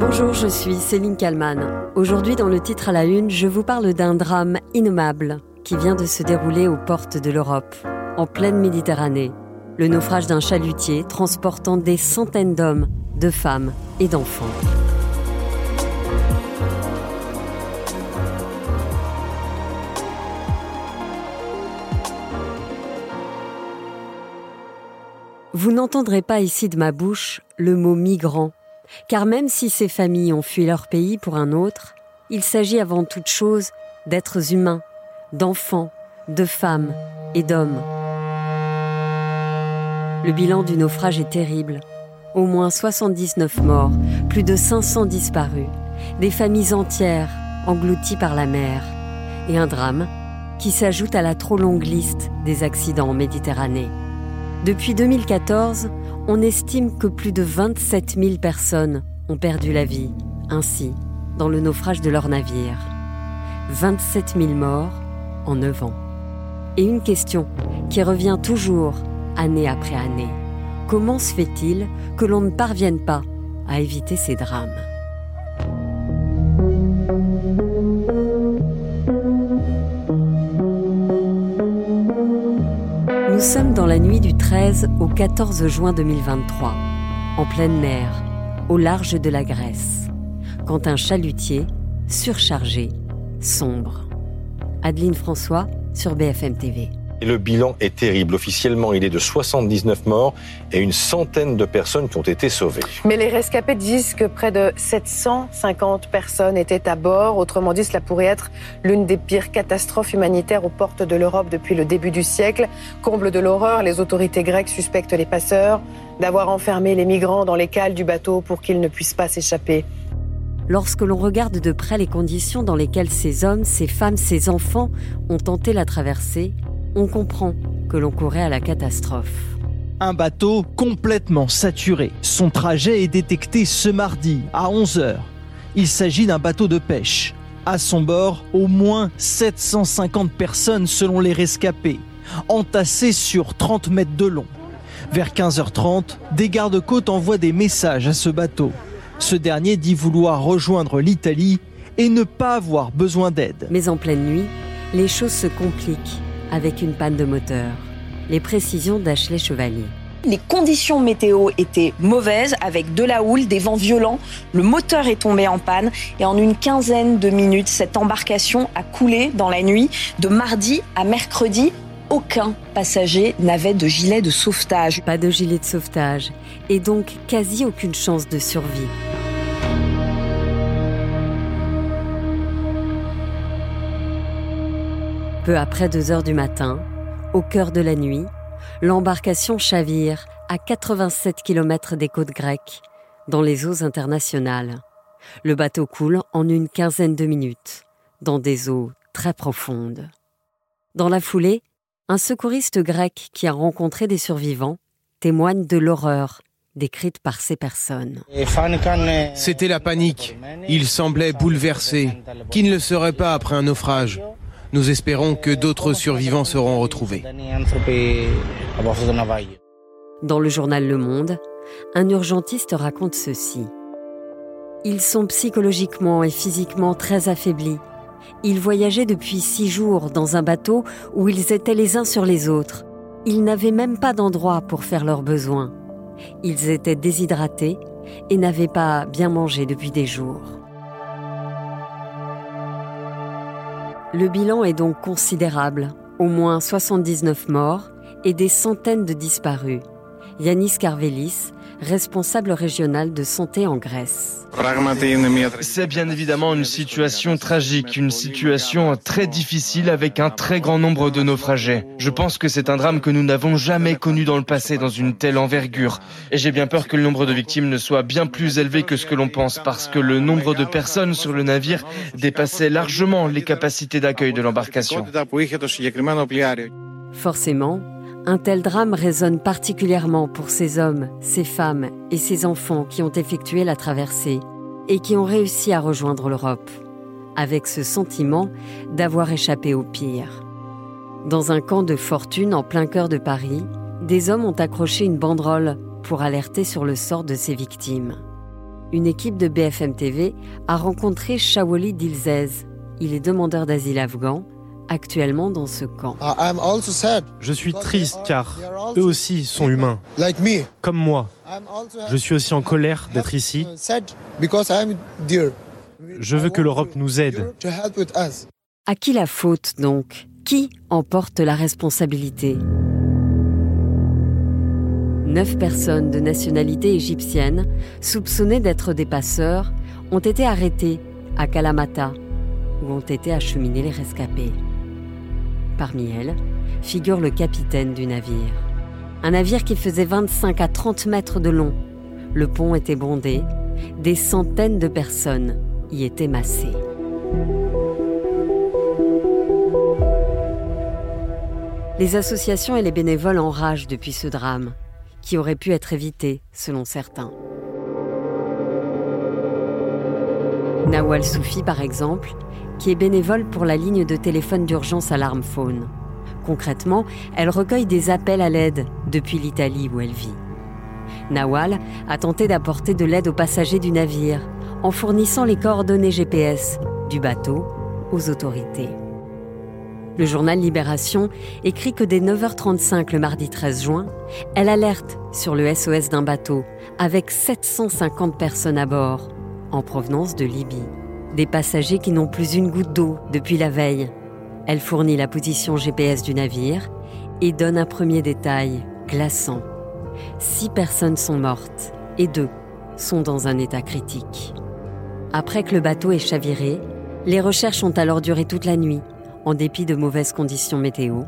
Bonjour, je suis Céline Kalman. Aujourd'hui, dans le titre à la une, je vous parle d'un drame innommable qui vient de se dérouler aux portes de l'Europe, en pleine Méditerranée. Le naufrage d'un chalutier transportant des centaines d'hommes, de femmes et d'enfants. Vous n'entendrez pas ici de ma bouche le mot migrant, car même si ces familles ont fui leur pays pour un autre, il s'agit avant toute chose d'êtres humains, d'enfants, de femmes et d'hommes. Le bilan du naufrage est terrible. Au moins 79 morts, plus de 500 disparus, des familles entières englouties par la mer, et un drame qui s'ajoute à la trop longue liste des accidents en Méditerranée. Depuis 2014, on estime que plus de 27 000 personnes ont perdu la vie, ainsi, dans le naufrage de leur navire. 27 000 morts en 9 ans. Et une question qui revient toujours, année après année. Comment se fait-il que l'on ne parvienne pas à éviter ces drames? Sommes dans la nuit du 13 au 14 juin 2023, en pleine mer, au large de la Grèce, quand un chalutier, surchargé, sombre. Adeline François sur BFM TV. Et le bilan est terrible. Officiellement, il est de 79 morts et une centaine de personnes qui ont été sauvées. Mais les rescapés disent que près de 750 personnes étaient à bord. Autrement dit, cela pourrait être l'une des pires catastrophes humanitaires aux portes de l'Europe depuis le début du siècle. Comble de l'horreur, les autorités grecques suspectent les passeurs d'avoir enfermé les migrants dans les cales du bateau pour qu'ils ne puissent pas s'échapper. Lorsque l'on regarde de près les conditions dans lesquelles ces hommes, ces femmes, ces enfants ont tenté la traversée, on comprend que l'on courait à la catastrophe. Un bateau complètement saturé. Son trajet est détecté ce mardi à 11h. Il s'agit d'un bateau de pêche. À son bord, au moins 750 personnes selon les rescapés, entassées sur 30 mètres de long. Vers 15h30, des gardes-côtes envoient des messages à ce bateau. Ce dernier dit vouloir rejoindre l'Italie et ne pas avoir besoin d'aide. Mais en pleine nuit, les choses se compliquent avec une panne de moteur. Les précisions d'Ashley Chevalier. Les conditions météo étaient mauvaises avec de la houle, des vents violents. Le moteur est tombé en panne et en une quinzaine de minutes, cette embarcation a coulé dans la nuit de mardi à mercredi. Aucun passager n'avait de gilet de sauvetage. Pas de gilet de sauvetage et donc quasi aucune chance de survie. Peu après 2 heures du matin, au cœur de la nuit, l'embarcation chavire à 87 km des côtes grecques, dans les eaux internationales. Le bateau coule en une quinzaine de minutes, dans des eaux très profondes. Dans la foulée, un secouriste grec qui a rencontré des survivants témoigne de l'horreur décrite par ces personnes. C'était la panique. Ils semblaient bouleversés. Qui ne le serait pas après un naufrage nous espérons que d'autres survivants seront retrouvés. Dans le journal Le Monde, un urgentiste raconte ceci. Ils sont psychologiquement et physiquement très affaiblis. Ils voyageaient depuis six jours dans un bateau où ils étaient les uns sur les autres. Ils n'avaient même pas d'endroit pour faire leurs besoins. Ils étaient déshydratés et n'avaient pas bien mangé depuis des jours. Le bilan est donc considérable, au moins 79 morts et des centaines de disparus. Yanis Karvelis, responsable régional de santé en Grèce. C'est bien évidemment une situation tragique, une situation très difficile avec un très grand nombre de naufragés. Je pense que c'est un drame que nous n'avons jamais connu dans le passé dans une telle envergure. Et j'ai bien peur que le nombre de victimes ne soit bien plus élevé que ce que l'on pense parce que le nombre de personnes sur le navire dépassait largement les capacités d'accueil de l'embarcation. Forcément, un tel drame résonne particulièrement pour ces hommes, ces femmes et ces enfants qui ont effectué la traversée et qui ont réussi à rejoindre l'Europe, avec ce sentiment d'avoir échappé au pire. Dans un camp de fortune en plein cœur de Paris, des hommes ont accroché une banderole pour alerter sur le sort de ces victimes. une équipe de BFM TV a rencontré Shawoli Dilzez. Il est demandeur d'asile afghan, actuellement dans ce camp. Je suis triste car eux aussi sont humains, comme moi. Je suis aussi en colère d'être ici. Je veux que l'Europe nous aide. À qui la faute donc? Qui en porte la responsabilité? Neuf personnes de nationalité égyptienne, soupçonnées d'être des passeurs, ont été arrêtées à Kalamata, où ont été acheminés les rescapés. Parmi elles figure le capitaine du navire. Un navire qui faisait 25 à 30 mètres de long. Le pont était bondé, des centaines de personnes y étaient massées. Les associations et les bénévoles enragent depuis ce drame qui aurait pu être évité, selon certains. Nawal Soufi, par exemple, qui est bénévole pour la ligne de téléphone d'urgence Alarme Phone. Concrètement, elle recueille des appels à l'aide depuis l'Italie où elle vit. Nawal a tenté d'apporter de l'aide aux passagers du navire en fournissant les coordonnées GPS du bateau aux autorités. Le journal Libération écrit que dès 9h35 le mardi 13 juin, elle alerte sur le SOS d'un bateau avec 750 personnes à bord, en provenance de Libye. Des passagers qui n'ont plus une goutte d'eau depuis la veille. Elle fournit la position GPS du navire et donne un premier détail glaçant. Six personnes sont mortes et deux sont dans un état critique. Après que le bateau ait chaviré, les recherches ont alors duré toute la nuit en dépit de mauvaises conditions météo,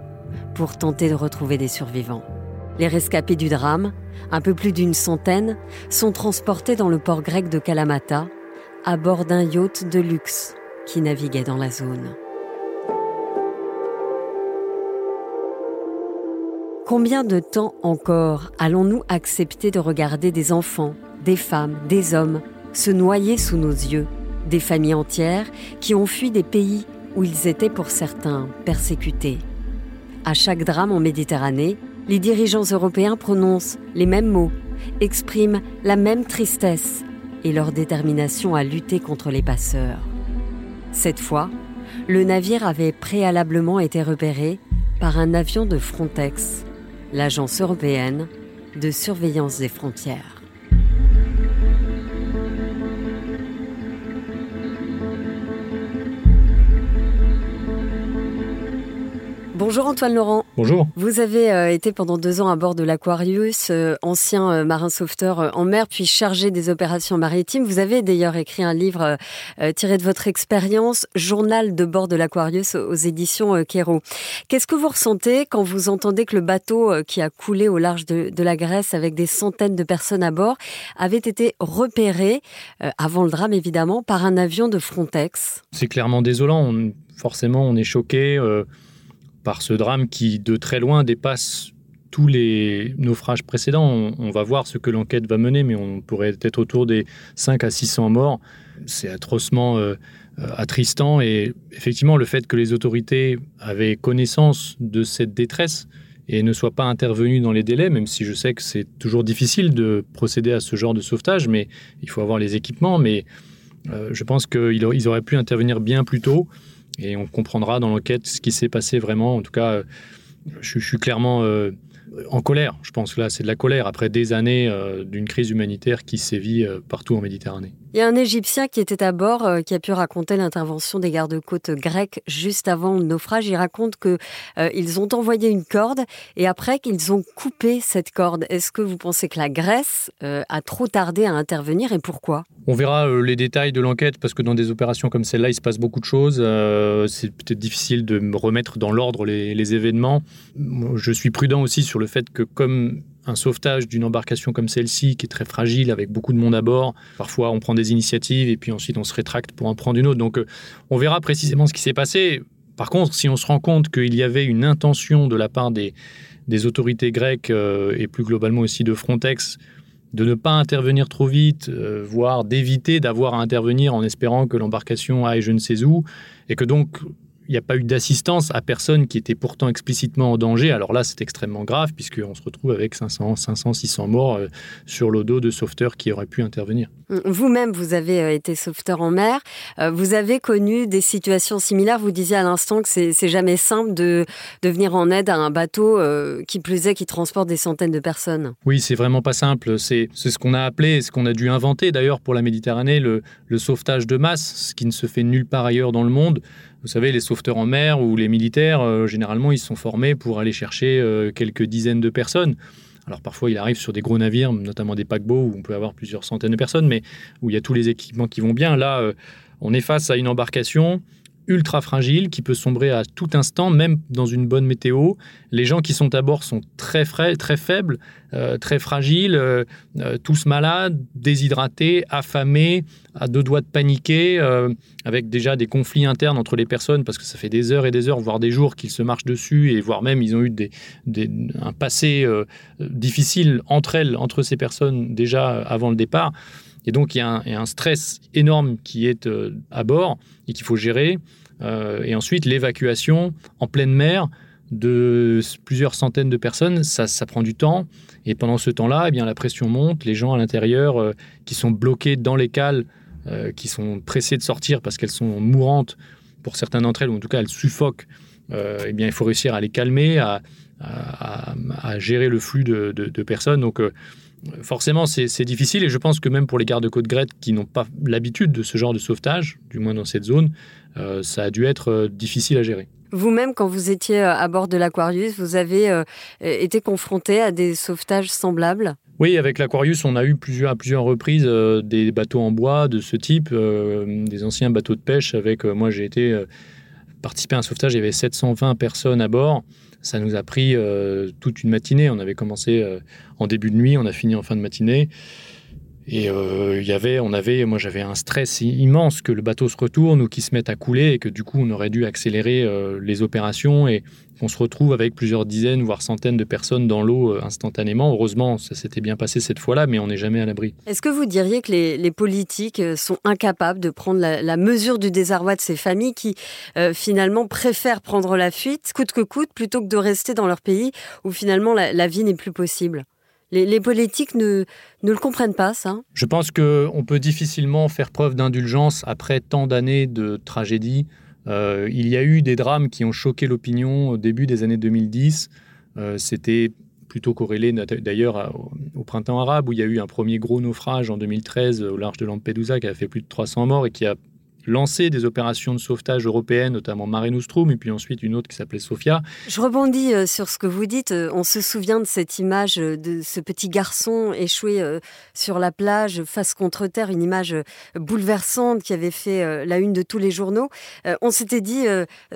pour tenter de retrouver des survivants. Les rescapés du drame, un peu plus d'une centaine, sont transportés dans le port grec de Kalamata, à bord d'un yacht de luxe qui naviguait dans la zone. Combien de temps encore allons-nous accepter de regarder des enfants, des femmes, des hommes se noyer sous nos yeux, des familles entières qui ont fui des pays où ils étaient pour certains persécutés? À chaque drame en Méditerranée, les dirigeants européens prononcent les mêmes mots, expriment la même tristesse et leur détermination à lutter contre les passeurs. Cette fois, le navire avait préalablement été repéré par un avion de Frontex, l'agence européenne de surveillance des frontières. Bonjour Antoine Laurent. Bonjour. Vous avez euh, été pendant deux ans à bord de l'Aquarius, euh, ancien euh, marin sauveteur en mer, puis chargé des opérations maritimes. Vous avez d'ailleurs écrit un livre tiré de votre expérience, Journal de bord de l'Aquarius aux éditions Kero. Qu'est-ce que vous ressentez quand vous entendez que le bateau qui a coulé au large de, de la Grèce avec des centaines de personnes à bord avait été repéré, avant le drame évidemment, par un avion de Frontex? C'est clairement désolant. forcément, on est choqué par ce drame qui, de très loin, dépasse tous les naufrages précédents. On, va voir ce que l'enquête va mener, mais on pourrait être autour des 5 à 600 morts. C'est atrocement euh, attristant et effectivement le fait que les autorités avaient connaissance de cette détresse et ne soient pas intervenues dans les délais, même si je sais que c'est toujours difficile de procéder à ce genre de sauvetage, mais il faut avoir les équipements. Mais euh, je pense qu'ils auraient pu intervenir bien plus tôt. Et on comprendra dans l'enquête ce qui s'est passé vraiment. En tout cas, euh, je, suis clairement euh, en colère. Je pense là, c'est de la colère après des années euh, d'une crise humanitaire qui sévit partout en Méditerranée. Il y a un Égyptien qui était à bord qui a pu raconter l'intervention des gardes-côtes grecs juste avant le naufrage. Il raconte que ils ont envoyé une corde et après qu'ils ont coupé cette corde. Est-ce que vous pensez que la Grèce a trop tardé à intervenir et pourquoi? On verra les détails de l'enquête parce que dans des opérations comme celle-là, il se passe beaucoup de choses. c'est peut-être difficile de me remettre dans l'ordre les, les événements. Je suis prudent aussi sur le fait que comme un sauvetage d'une embarcation comme celle-ci, qui est très fragile, avec beaucoup de monde à bord. Parfois, on prend des initiatives et puis ensuite on se rétracte pour en prendre une autre. Donc, euh, on verra précisément ce qui s'est passé. Par contre, si on se rend compte qu'il y avait une intention de la part des, autorités grecques euh, et plus globalement aussi de Frontex de ne pas intervenir trop vite, euh, voire d'éviter d'avoir à intervenir en espérant que l'embarcation aille je ne sais où, et que donc n'y a pas eu d'assistance à personne qui était pourtant explicitement en danger. Alors là, c'est extrêmement grave puisqu'on se retrouve avec 500, 500 600 morts euh, sur le dos de sauveteurs qui auraient pu intervenir. Vous-même, vous avez été sauveteur en mer. Vous avez connu des situations similaires. Vous disiez à l'instant que c'est jamais simple de, de venir en aide à un bateau qui plus est qui transporte des centaines de personnes. Oui, c'est vraiment pas simple. C'est ce qu'on a appelé, ce qu'on a dû inventer d'ailleurs pour la Méditerranée, le, le sauvetage de masse, ce qui ne se fait nulle part ailleurs dans le monde. Vous savez, les sauveteurs en mer ou les militaires, euh, généralement, ils sont formés pour aller chercher euh, quelques dizaines de personnes. Alors parfois, il arrive sur des gros navires, notamment des paquebots, où on peut avoir plusieurs centaines de personnes, mais où il y a tous les équipements qui vont bien. Là, euh, on est face à une embarcation ultra fragile qui peut sombrer à tout instant, même dans une bonne météo. Les gens qui sont à bord sont très frais, très faibles, euh, très fragiles, euh, euh, tous malades, déshydratés, affamés, à deux doigts de paniquer, avec déjà des conflits internes entre les personnes parce que ça fait des heures et des heures, voire des jours qu'ils se marchent dessus et voire même ils ont eu des, un passé difficile entre elles, entre ces personnes déjà avant le départ. Et donc, il y, a un, stress énorme qui est euh, à bord et qu'il faut gérer. Euh, et ensuite, l'évacuation en pleine mer de plusieurs centaines de personnes, ça, prend du temps. Et pendant ce temps-là, eh bien, la pression monte. Les gens à l'intérieur euh, qui sont bloqués dans les cales, qui sont pressés de sortir parce qu'elles sont mourantes pour certaines d'entre elles, ou en tout cas elles suffoquent, eh bien, il faut réussir à les calmer, à, gérer le flux de personnes. Donc, forcément, c'est difficile et je pense que même pour les gardes-côtes grecs qui n'ont pas l'habitude de ce genre de sauvetage, du moins dans cette zone, euh, ça a dû être euh, difficile à gérer. Vous-même, quand vous étiez euh, à bord de l'Aquarius, vous avez été confronté à des sauvetages semblables? Oui, avec l'Aquarius, on a eu plusieurs, à plusieurs reprises des bateaux en bois de ce type, des anciens bateaux de pêche. Avec moi, j'ai été participer à un sauvetage, il y avait 720 personnes à bord. Ça nous a pris euh, toute une matinée. On avait commencé euh, en début de nuit, on a fini en fin de matinée. Et euh, il y avait, on avait, moi j'avais un stress immense que le bateau se retourne ou qu'il se mette à couler et que du coup on aurait dû accélérer les opérations et qu'on se retrouve avec plusieurs dizaines voire centaines de personnes dans l'eau instantanément. Heureusement, ça s'était bien passé cette fois-là, mais on n'est jamais à l'abri. Est-ce que vous diriez que les, politiques sont incapables de prendre la, mesure du désarroi de ces familles qui finalement préfèrent prendre la fuite coûte que coûte plutôt que de rester dans leur pays où finalement la vie n'est plus possible? Les, politiques ne, ne le comprennent pas, ça Je pense qu'on peut difficilement faire preuve d'indulgence après tant d'années de tragédie. Euh, il y a eu des drames qui ont choqué l'opinion au début des années 2010. Euh, c'était plutôt corrélé d'ailleurs au printemps arabe, où il y a eu un premier gros naufrage en 2013 au large de Lampedusa qui a fait plus de 300 morts et qui a lancé des opérations de sauvetage européennes, notamment Mare Nostrum, et puis ensuite une autre qui s'appelait Sofia. Je rebondis euh, sur ce que vous dites. Euh, on se souvient de cette image euh, de ce petit garçon échoué sur la plage face contre terre, une image bouleversante qui avait fait la une de tous les journaux. On s'était dit,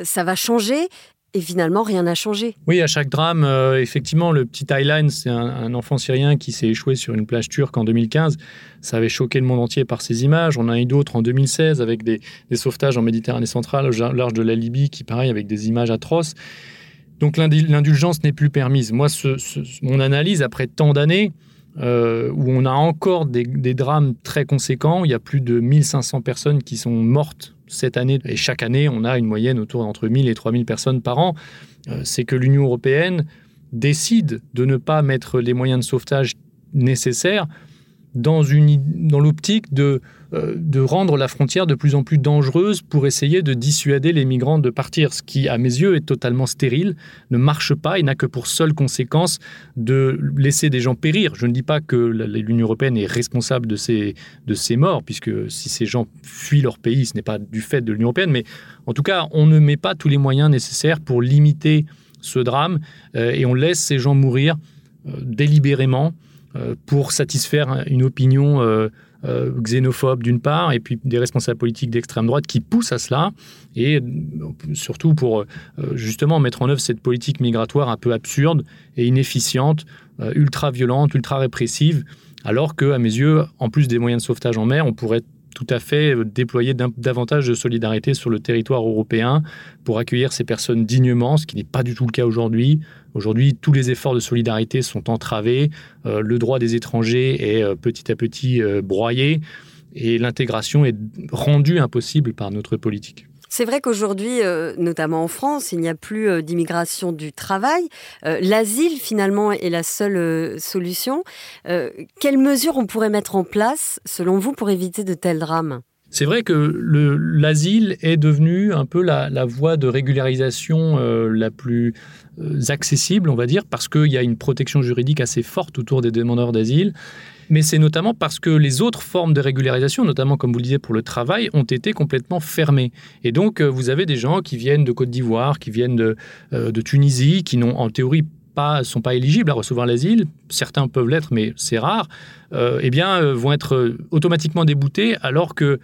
ça va changer. Et finalement, rien n'a changé. Oui, à chaque drame, euh, effectivement, le petit Aylan, c'est un, enfant syrien qui s'est échoué sur une plage turque en 2015. Ça avait choqué le monde entier par ces images. On a eu d'autres en 2016 avec des, sauvetages en Méditerranée centrale, au large de la Libye, qui, pareil, avec des images atroces. Donc l'indulgence n'est plus permise. Moi, mon analyse, après tant d'années, euh, où on a encore des, drames très conséquents, il y a plus de 1500 personnes qui sont mortes cette année, et chaque année, on a une moyenne autour d'entre 1000 et 3000 personnes par an, euh, c'est que l'Union européenne décide de ne pas mettre les moyens de sauvetage nécessaires dans, l'optique de euh, de rendre la frontière de plus en plus dangereuse pour essayer de dissuader les migrants de partir, ce qui, à mes yeux, est totalement stérile, ne marche pas et n'a que pour seule conséquence de laisser des gens périr. Je ne dis pas que l'Union européenne est responsable de ces, de ces morts, puisque si ces gens fuient leur pays, ce n'est pas du fait de l'Union européenne, mais en tout cas, on ne met pas tous les moyens nécessaires pour limiter ce drame euh, et on laisse ces gens mourir euh, délibérément pour satisfaire une opinion euh, xénophobes d'une part, et puis des responsables politiques d'extrême droite qui poussent à cela, et euh, surtout pour euh, justement mettre en œuvre cette politique migratoire un peu absurde et inefficiente, ultra violente, ultra répressive, alors que, à mes yeux, en plus des moyens de sauvetage en mer, on pourrait tout à fait déployer davantage de solidarité sur le territoire européen pour accueillir ces personnes dignement, ce qui n'est pas du tout le cas aujourd'hui. Aujourd'hui, tous les efforts de solidarité sont entravés, euh, le droit des étrangers est euh, petit à petit euh, broyé et l'intégration est rendue impossible par notre politique. C'est vrai qu'aujourd'hui, euh, notamment en France, il n'y a plus euh, d'immigration du travail. Euh, l'asile, finalement, est la seule solution. quelles mesures on pourrait mettre en place, selon vous, pour éviter de tels drames? C'est vrai que l'asile est devenu un peu la, voie de régularisation la plus accessible, on va dire, parce qu'il y a une protection juridique assez forte autour des demandeurs d'asile mais c'est notamment parce que les autres formes de régularisation, notamment comme vous le disiez pour le travail, ont été complètement fermées. Et donc, euh, vous avez des gens qui viennent de Côte d'Ivoire, qui viennent de, euh, de Tunisie, qui n'ont en théorie pas, sont pas éligibles à recevoir l'asile, certains peuvent l'être, mais c'est rare, euh, eh bien, vont être automatiquement déboutés alors que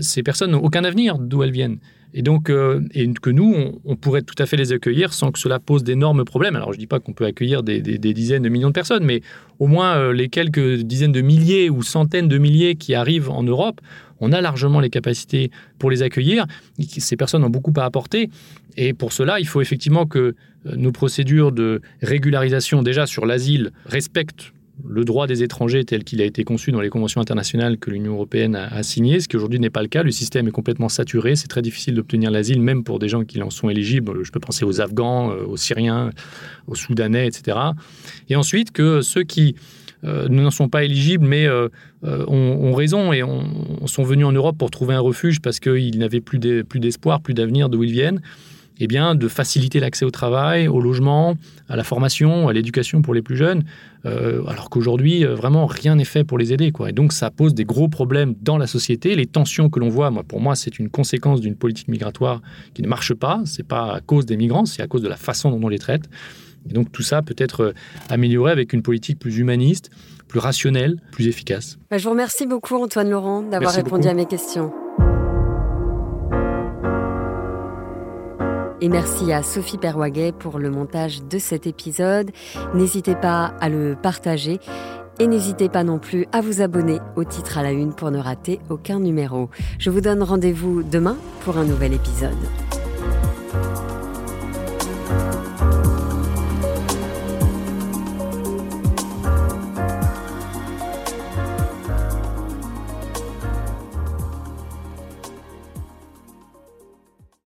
ces personnes n'ont aucun avenir d'où elles viennent. Et donc, euh, et que nous, on, pourrait tout à fait les accueillir sans que cela pose d'énormes problèmes. Alors, je ne dis pas qu'on peut accueillir des, dizaines de millions de personnes, mais au moins euh, les quelques dizaines de milliers ou centaines de milliers qui arrivent en Europe, on a largement les capacités pour les accueillir. Ces personnes ont beaucoup à apporter. Et pour cela, il faut effectivement que euh, nos procédures de régularisation, déjà sur l'asile, respectent le droit des étrangers tel qu'il a été conçu dans les conventions internationales que l'Union européenne a, signées, ce qui aujourd'hui n'est pas le cas. Le système est complètement saturé. C'est très difficile d'obtenir l'asile, même pour des gens qui en sont éligibles. Je peux penser aux Afghans, euh, aux Syriens, aux Soudanais, etc. Et ensuite, que ceux qui euh, n'en sont pas éligibles, mais euh, ont, raison et sont venus en Europe pour trouver un refuge parce qu'ils n'avaient plus d'espoir, plus d'avenir d'où ils viennent eh bien, de faciliter l'accès au travail, au logement, à la formation, à l'éducation pour les plus jeunes, euh, alors qu'aujourd'hui, euh, vraiment, rien n'est fait pour les aider. Et donc, ça pose des gros problèmes dans la société. Les tensions que l'on voit, moi, pour moi, c'est une conséquence d'une politique migratoire qui ne marche pas. Ce n'est pas à cause des migrants, c'est à cause de la façon dont on les traite. Et donc, tout ça peut être euh, amélioré avec une politique plus humaniste, plus rationnelle, plus efficace. Bah, je vous remercie beaucoup, Antoine Laurent, d'avoir répondu à mes questions. Et merci à Sophie Perwaguet pour le montage de cet épisode. N'hésitez pas à le partager et n'hésitez pas non plus à vous abonner au titre à la une pour ne rater aucun numéro. Je vous donne rendez-vous demain pour un nouvel épisode.